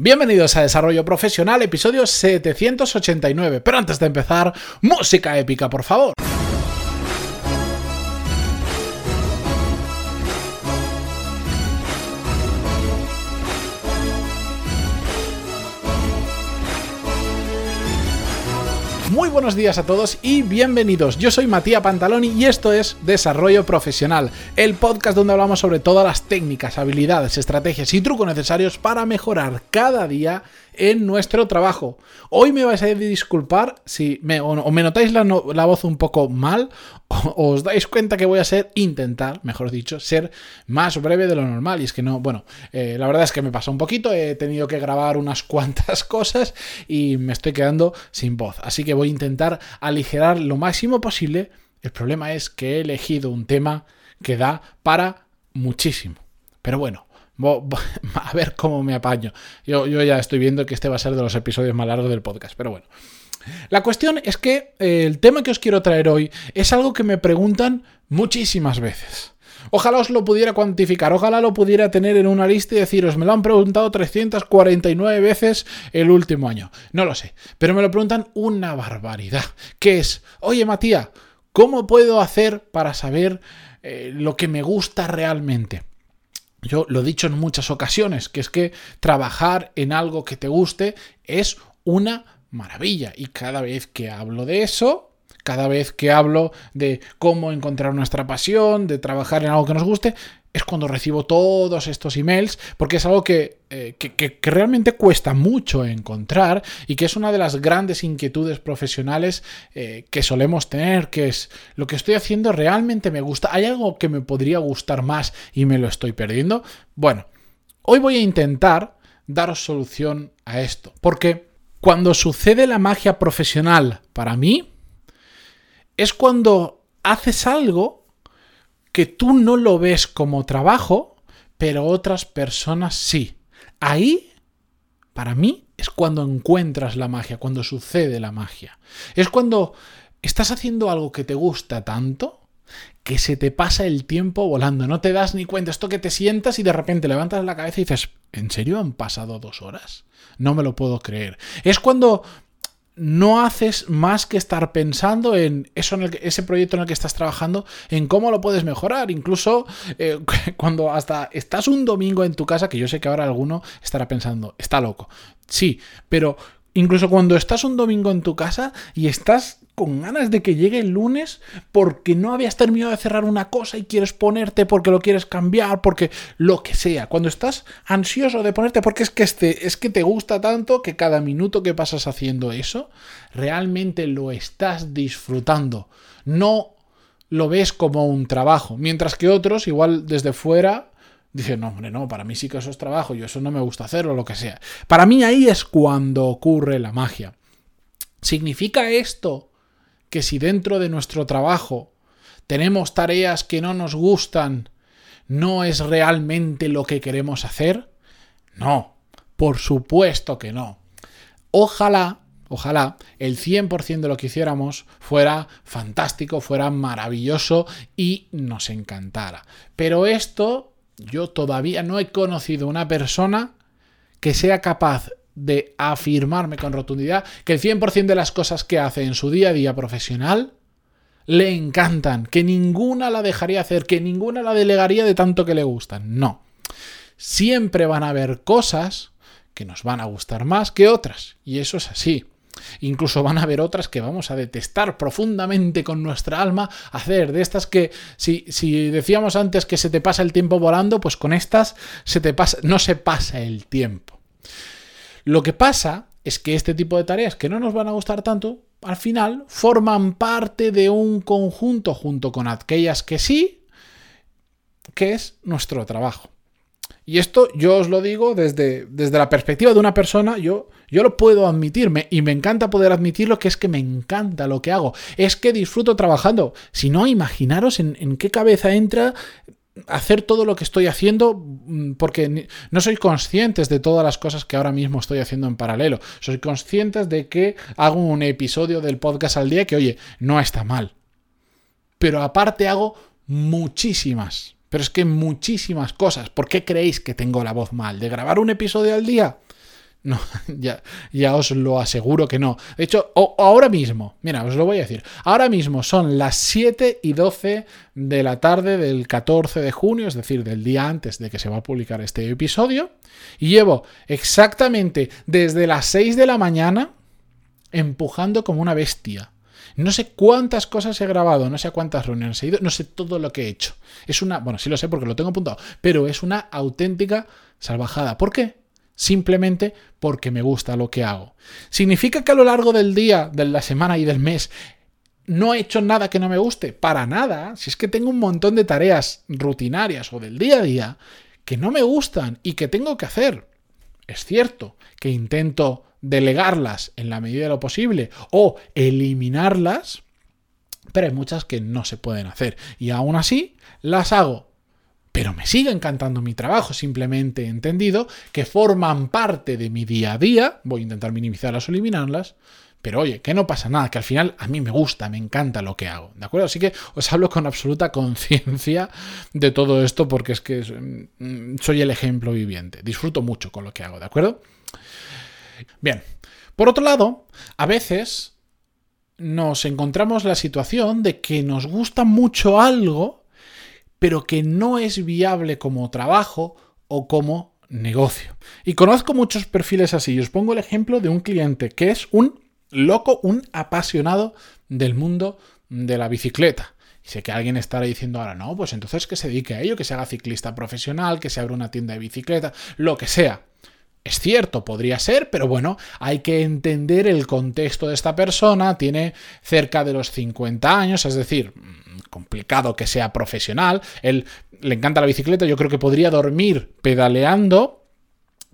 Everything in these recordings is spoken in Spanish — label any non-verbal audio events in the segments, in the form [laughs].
Bienvenidos a Desarrollo Profesional, episodio 789. Pero antes de empezar, música épica, por favor. Muy buenos días a todos y bienvenidos. Yo soy Matías Pantaloni y esto es Desarrollo Profesional, el podcast donde hablamos sobre todas las técnicas, habilidades, estrategias y trucos necesarios para mejorar cada día en nuestro trabajo. Hoy me vais a disculpar si me, o, me notáis la, voz un poco mal [laughs] os dais cuenta que voy a ser, intentar, mejor dicho, ser más breve de lo normal. Y es que no, bueno, eh, la verdad es que me pasa un poquito, he tenido que grabar unas [laughs] cuantas cosas y me estoy quedando sin voz. Así que voy a intentar aligerar lo máximo posible. El problema es que he elegido un tema que da para muchísimo. Pero bueno, [laughs] a ver cómo me apaño. Yo, yo, ya estoy viendo que este va a ser de los episodios más largos del podcast, pero bueno. La cuestión es que eh, el tema que os quiero traer hoy es algo que me preguntan muchísimas veces. Ojalá os lo pudiera cuantificar, ojalá lo pudiera tener en una lista y deciros, me lo han preguntado 349 veces el último año. No lo sé, pero me lo preguntan una barbaridad. Que es, oye Matías, ¿cómo puedo hacer para saber eh, lo que me gusta realmente? Yo lo he dicho en muchas ocasiones, que es que trabajar en algo que te guste es una maravilla. Y cada vez que hablo de eso, cada vez que hablo de cómo encontrar nuestra pasión, de trabajar en algo que nos guste, es cuando recibo todos estos emails, porque es algo que, eh, realmente cuesta mucho encontrar y que es una de las grandes inquietudes profesionales eh, que solemos tener, que es lo que estoy haciendo realmente me gusta, hay algo que me podría gustar más y me lo estoy perdiendo. Bueno, hoy voy a intentar daros solución a esto, porque cuando sucede la magia profesional para mí, es cuando haces algo que tú no lo ves como trabajo, pero otras personas sí. Ahí, para mí, es cuando encuentras la magia, cuando sucede la magia. Es cuando estás haciendo algo que te gusta tanto que se te pasa el tiempo volando, no te das ni cuenta. Esto que te sientas y de repente levantas la cabeza y dices, ¿en serio han pasado dos horas? No me lo puedo creer. Es cuando no haces más que estar pensando en eso en ese proyecto en el que estás trabajando, en cómo lo puedes mejorar. Incluso eh, [laughs] cuando hasta estás un domingo en tu casa, que yo sé que ahora alguno estará pensando, está loco. Sí, pero incluso cuando estás un domingo en tu casa y estás con ganas de que llegue el lunes porque no habías terminado de cerrar una cosa y quieres ponerte porque lo quieres cambiar, porque lo que sea. Cuando estás ansioso de ponerte porque es que, este, es que te gusta tanto que cada minuto que pasas haciendo eso, realmente lo estás disfrutando. No lo ves como un trabajo. Mientras que otros, igual desde fuera, dicen, no, hombre, no, para mí sí que eso es trabajo, yo eso no me gusta hacerlo, lo que sea. Para mí ahí es cuando ocurre la magia. ¿Significa esto que si dentro de nuestro trabajo tenemos tareas que no nos gustan, no es realmente lo que queremos hacer? No, por supuesto que no. Ojalá, ojalá el 100% de lo que hiciéramos fuera fantástico, fuera maravilloso y nos encantara. Pero esto yo todavía no he conocido una persona que sea capaz de afirmarme con rotundidad que el 100% de las cosas que hace en su día a día profesional le encantan, que ninguna la dejaría hacer, que ninguna la delegaría de tanto que le gustan. No. Siempre van a haber cosas que nos van a gustar más que otras, y eso es así. Incluso van a haber otras que vamos a detestar profundamente con nuestra alma, hacer de estas que, si, si, decíamos antes que se te pasa el tiempo volando, pues con estas se te pasa, no se pasa el tiempo. Lo que pasa es que este tipo de tareas que no nos van a gustar tanto, al final forman parte de un conjunto junto con aquellas que sí, que es nuestro trabajo. Y esto yo os lo digo desde, desde la perspectiva de una persona, yo, yo lo puedo admitirme y me encanta poder admitirlo, que es que me encanta lo que hago, es que disfruto trabajando. Si no, imaginaros en, qué cabeza entra hacer todo lo que estoy haciendo mm, porque no soy conscientes de todas las cosas que ahora mismo estoy haciendo en paralelo. Soy conscientes de que hago un episodio del podcast al día que, oye, no está mal. Pero aparte hago muchísimas, pero es que muchísimas cosas. ¿Por qué creéis que tengo la voz mal? ¿De grabar un episodio al día? No, [laughs] ya, ya os lo aseguro que no. De hecho, ahora mismo, mira, os lo voy a decir. Ahora mismo son las 7 y 12 de la tarde del 14 de junio, es decir, del día antes de que se va a publicar este episodio. Y llevo exactamente desde las 6 de la mañana empujando como una bestia. No sé cuántas cosas he grabado, no sé cuántas reuniones he ido, no sé todo lo que he hecho. Es una, bueno, sí lo sé porque lo tengo apuntado, pero es una auténtica salvajada. ¿Por qué? Simplemente porque me gusta lo que hago. ¿Significa que a lo largo del día, de la semana y del mes no he hecho nada que no me guste? Para nada. Si es que tengo un montón de tareas rutinarias o del día a día que no me gustan y que tengo que hacer. Es cierto que intento delegarlas en la medida de lo posible o eliminarlas, pero hay muchas que no se pueden hacer. Y aún así las hago pero me sigue encantando mi trabajo, simplemente he entendido que forman parte de mi día a día, voy a intentar minimizarlas o eliminarlas, pero oye, que no pasa nada, que al final a mí me gusta, me encanta lo que hago, ¿de acuerdo? Así que os hablo con absoluta conciencia de todo esto porque es que mm, soy el ejemplo viviente, disfruto mucho con lo que hago, ¿de acuerdo? Bien, por otro lado, a veces nos encontramos la situación de que nos gusta mucho algo, pero que no es viable como trabajo o como negocio. Y conozco muchos perfiles así. Os pongo el ejemplo de un cliente que es un loco, un apasionado del mundo de la bicicleta. Y sé que alguien estará diciendo ahora, no, pues entonces que se dedique a ello, que se haga ciclista profesional, que se abra una tienda de bicicleta, lo que sea. Es cierto, podría ser, pero bueno, hay que entender el contexto de esta persona. Tiene cerca de los 50 años, es decir, complicado que sea profesional. Él le encanta la bicicleta, yo creo que podría dormir pedaleando,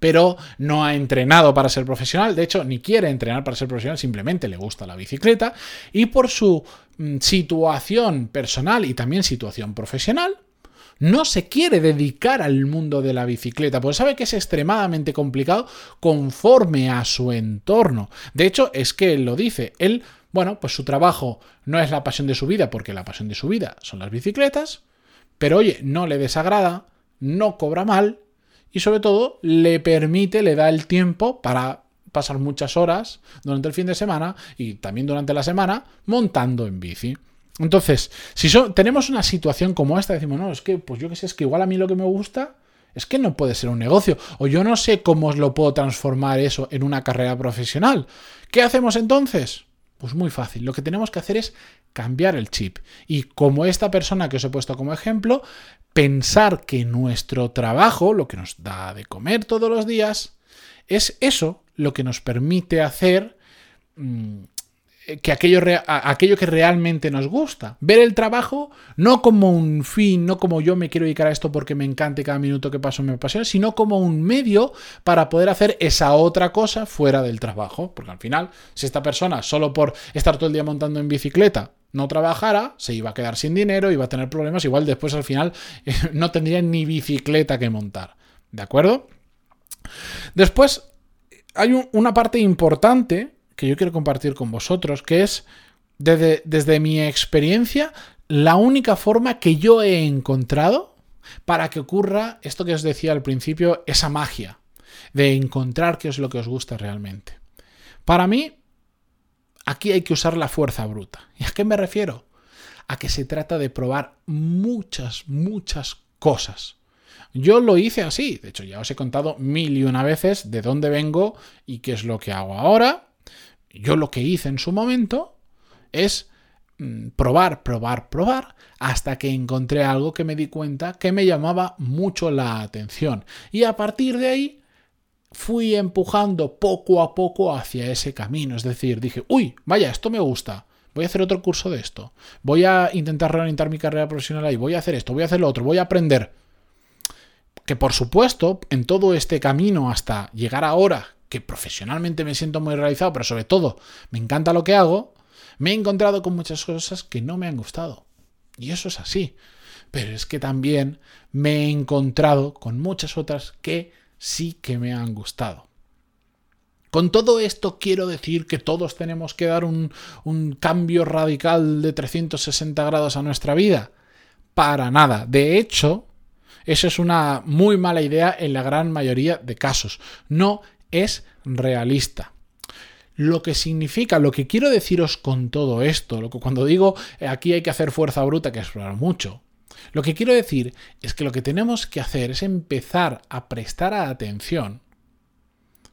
pero no ha entrenado para ser profesional, de hecho ni quiere entrenar para ser profesional, simplemente le gusta la bicicleta y por su mm, situación personal y también situación profesional, no se quiere dedicar al mundo de la bicicleta, porque sabe que es extremadamente complicado conforme a su entorno. De hecho, es que él lo dice, él bueno, pues su trabajo no es la pasión de su vida, porque la pasión de su vida son las bicicletas, pero oye, no le desagrada, no cobra mal y sobre todo le permite, le da el tiempo para pasar muchas horas durante el fin de semana y también durante la semana montando en bici. Entonces, si tenemos una situación como esta, decimos, no, es que, pues yo qué sé, es que igual a mí lo que me gusta es que no puede ser un negocio. O yo no sé cómo lo puedo transformar eso en una carrera profesional. ¿Qué hacemos entonces? Pues muy fácil. Lo que tenemos que hacer es cambiar el chip. Y como esta persona que os he puesto como ejemplo, pensar que nuestro trabajo, lo que nos da de comer todos los días, es eso lo que nos permite hacer mm, que aquello, aquello que realmente nos gusta. Ver el trabajo no como un fin, no como yo me quiero dedicar a esto porque me encante cada minuto que paso me apasiona, sino como un medio para poder hacer esa otra cosa fuera del trabajo. Porque al final, si esta persona solo por estar todo el día montando en bicicleta no trabajara, se iba a quedar sin dinero, iba a tener problemas, igual después al final [laughs] no tendría ni bicicleta que montar. ¿De acuerdo? Después hay una parte importante que yo quiero compartir con vosotros, que es, desde, desde mi experiencia, la única forma que yo he encontrado para que ocurra esto que os decía al principio, esa magia de encontrar qué es lo que os gusta realmente. Para mí, aquí hay que usar la fuerza bruta. ¿Y a qué me refiero? A que se trata de probar muchas, muchas cosas. Yo lo hice así, de hecho ya os he contado mil y una veces de dónde vengo y qué es lo que hago ahora, yo lo que hice en su momento es mm, probar, probar, probar, hasta que encontré algo que me di cuenta que me llamaba mucho la atención. Y a partir de ahí fui empujando poco a poco hacia ese camino. Es decir, dije, uy, vaya, esto me gusta. Voy a hacer otro curso de esto. Voy a intentar reorientar mi carrera profesional ahí. Voy a hacer esto, voy a hacer lo otro, voy a aprender. Que por supuesto, en todo este camino hasta llegar ahora, profesionalmente me siento muy realizado, pero sobre todo me encanta lo que hago, me he encontrado con muchas cosas que no me han gustado. Y eso es así. Pero es que también me he encontrado con muchas otras que sí que me han gustado. Con todo esto quiero decir que todos tenemos que dar un, un, cambio radical de 360 grados a nuestra vida. Para nada. De hecho, eso es una muy mala idea en la gran mayoría de casos. No es realista. Lo que significa, lo que quiero deciros con todo esto, lo que cuando digo eh, aquí hay que hacer fuerza bruta, que es mucho, lo que quiero decir es que lo que tenemos que hacer es empezar a prestar atención,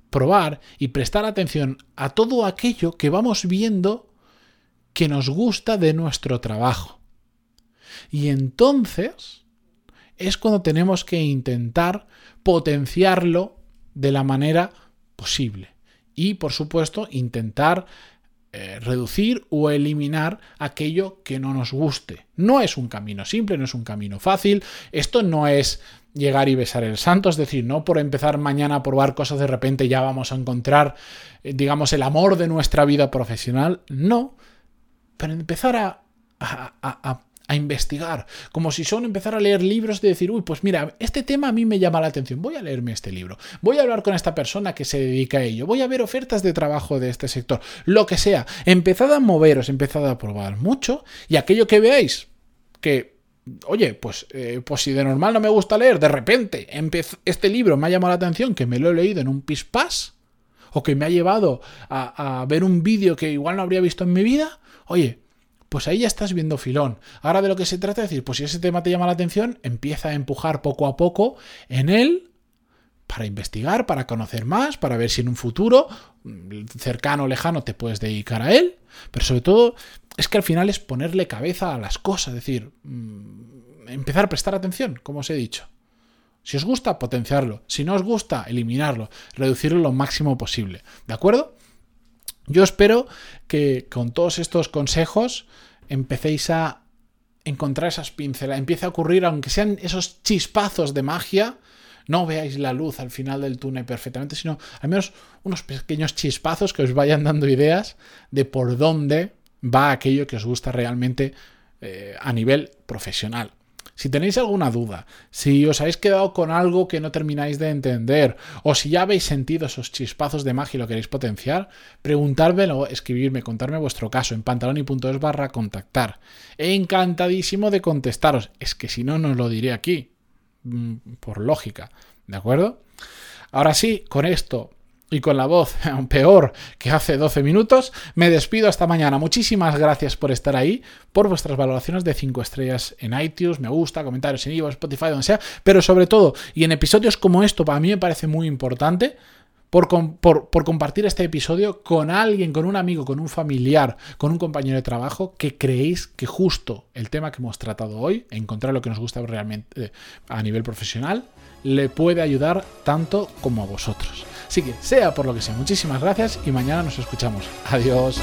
probar y prestar atención a todo aquello que vamos viendo que nos gusta de nuestro trabajo. Y entonces es cuando tenemos que intentar potenciarlo de la manera posible. Y, por supuesto, intentar eh, reducir o eliminar aquello que no nos guste. No es un camino simple, no es un camino fácil. Esto no es llegar y besar el santo, es decir, no por empezar mañana a probar cosas de repente ya vamos a encontrar, eh, digamos, el amor de nuestra vida profesional. No, pero empezar a, a a investigar, como si son empezar a leer libros de decir, uy, pues mira, este tema a mí me llama la atención, voy a leerme este libro, voy a hablar con esta persona que se dedica a ello, voy a ver ofertas de trabajo de este sector, lo que sea, empezad a moveros, empezad a probar mucho y aquello que veáis que oye, pues, eh, pues si de normal no me gusta leer, de repente este libro me ha llamado la atención, que me lo he leído en un pispás, o que me ha llevado a, a ver un vídeo que igual no habría visto en mi vida, oye, pues ahí ya estás viendo filón. Ahora de lo que se trata es decir, pues si ese tema te llama la atención, empieza a empujar poco a poco en él para investigar, para conocer más, para ver si en un futuro mm, cercano o lejano te puedes dedicar a él, pero sobre todo es que al final es ponerle cabeza a las cosas, es decir, mm, empezar a prestar atención, como os he dicho. Si os gusta, potenciarlo. Si no os gusta, eliminarlo, reducirlo lo máximo posible. ¿De acuerdo? Yo espero que con todos estos consejos empecéis a encontrar esas pinceladas, empiece a ocurrir, aunque sean esos chispazos de magia, no veáis la luz al final del túnel perfectamente, sino al menos unos pequeños chispazos que os vayan dando ideas de por dónde va aquello que os gusta realmente eh, a nivel profesional. Si tenéis alguna duda, si os habéis quedado con algo que no termináis de entender, o si ya habéis sentido esos chispazos de magia y lo queréis potenciar, preguntármelo, escribirme, contarme vuestro caso en pantaloni.es barra contactar. Encantadísimo de contestaros. Es que si no, no lo diré aquí. Mm, por lógica. ¿De acuerdo? Ahora sí, con esto y con la voz [laughs] aún peor que hace 12 minutos, me despido hasta mañana. Muchísimas gracias por estar ahí, por vuestras valoraciones de 5 estrellas en iTunes, me gusta, comentarios en Ivo, Spotify, donde sea, pero sobre todo, y en episodios como esto, para mí me parece muy importante, por, por, compartir este episodio con alguien, con un amigo, con un familiar, con un compañero de trabajo que creéis que justo el tema que hemos tratado hoy, encontrar lo que nos gusta realmente eh, a nivel profesional, le puede ayudar tanto como a vosotros. Así que, sea por lo que sea, muchísimas gracias y mañana nos escuchamos. Adiós.